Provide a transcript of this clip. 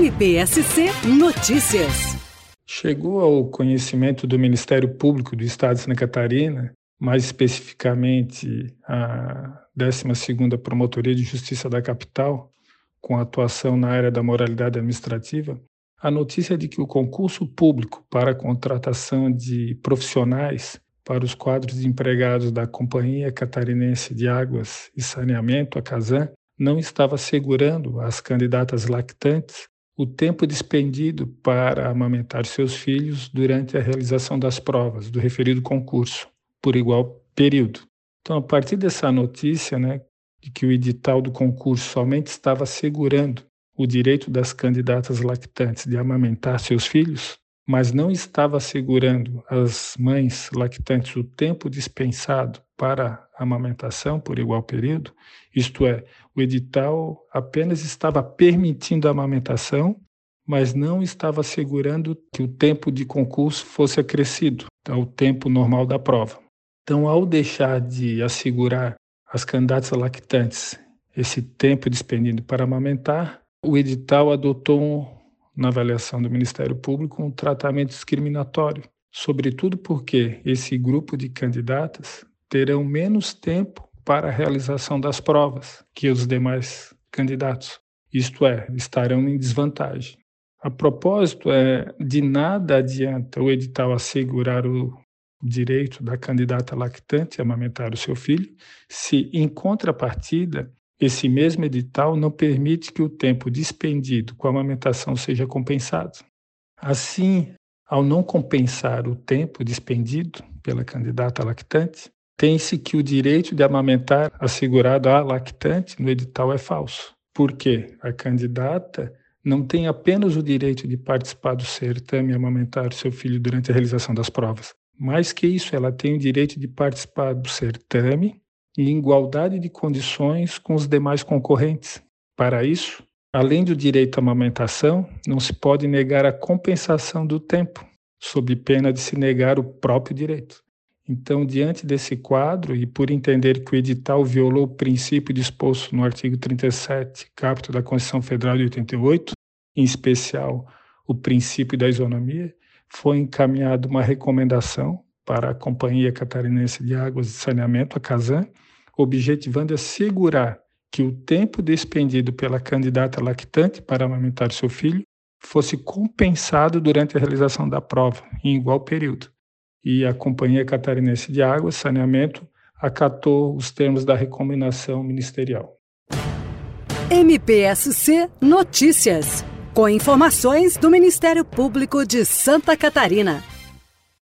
MPSC Notícias. Chegou ao conhecimento do Ministério Público do Estado de Santa Catarina, mais especificamente a 12ª Promotoria de Justiça da Capital, com atuação na área da moralidade administrativa, a notícia de que o concurso público para a contratação de profissionais para os quadros de empregados da Companhia Catarinense de Águas e Saneamento, a Casan, não estava assegurando às candidatas lactantes o tempo despendido para amamentar seus filhos durante a realização das provas do referido concurso, por igual período. Então, a partir dessa notícia, né, de que o edital do concurso somente estava assegurando o direito das candidatas lactantes de amamentar seus filhos, mas não estava assegurando às mães lactantes o tempo dispensado para amamentação por igual período, isto é, o edital apenas estava permitindo a amamentação, mas não estava assegurando que o tempo de concurso fosse acrescido ao tempo normal da prova. Então, ao deixar de assegurar às candidatas lactantes esse tempo despendido para amamentar, o edital adotou, na avaliação do Ministério Público, um tratamento discriminatório, sobretudo porque esse grupo de candidatas terão menos tempo para a realização das provas que os demais candidatos. Isto é, estarão em desvantagem. A propósito, é, de nada adianta o edital assegurar o direito da candidata lactante a amamentar o seu filho, se, em contrapartida, esse mesmo edital não permite que o tempo dispendido com a amamentação seja compensado. Assim, ao não compensar o tempo dispendido pela candidata lactante, tem-se que o direito de amamentar assegurado à lactante no edital é falso. Porque a candidata não tem apenas o direito de participar do certame e amamentar seu filho durante a realização das provas. Mais que isso, ela tem o direito de participar do certame em igualdade de condições com os demais concorrentes. Para isso, além do direito à amamentação, não se pode negar a compensação do tempo, sob pena de se negar o próprio direito. Então, diante desse quadro, e por entender que o edital violou o princípio disposto no artigo 37, caput da Constituição Federal de 88, em especial o princípio da isonomia, foi encaminhada uma recomendação para a Companhia Catarinense de Águas e Saneamento, a CASAN, objetivando assegurar que o tempo despendido pela candidata lactante para amamentar seu filho fosse compensado durante a realização da prova, em igual período e a Companhia Catarinense de Água e Saneamento acatou os termos da recomendação ministerial. MPSC Notícias, com informações do Ministério Público de Santa Catarina.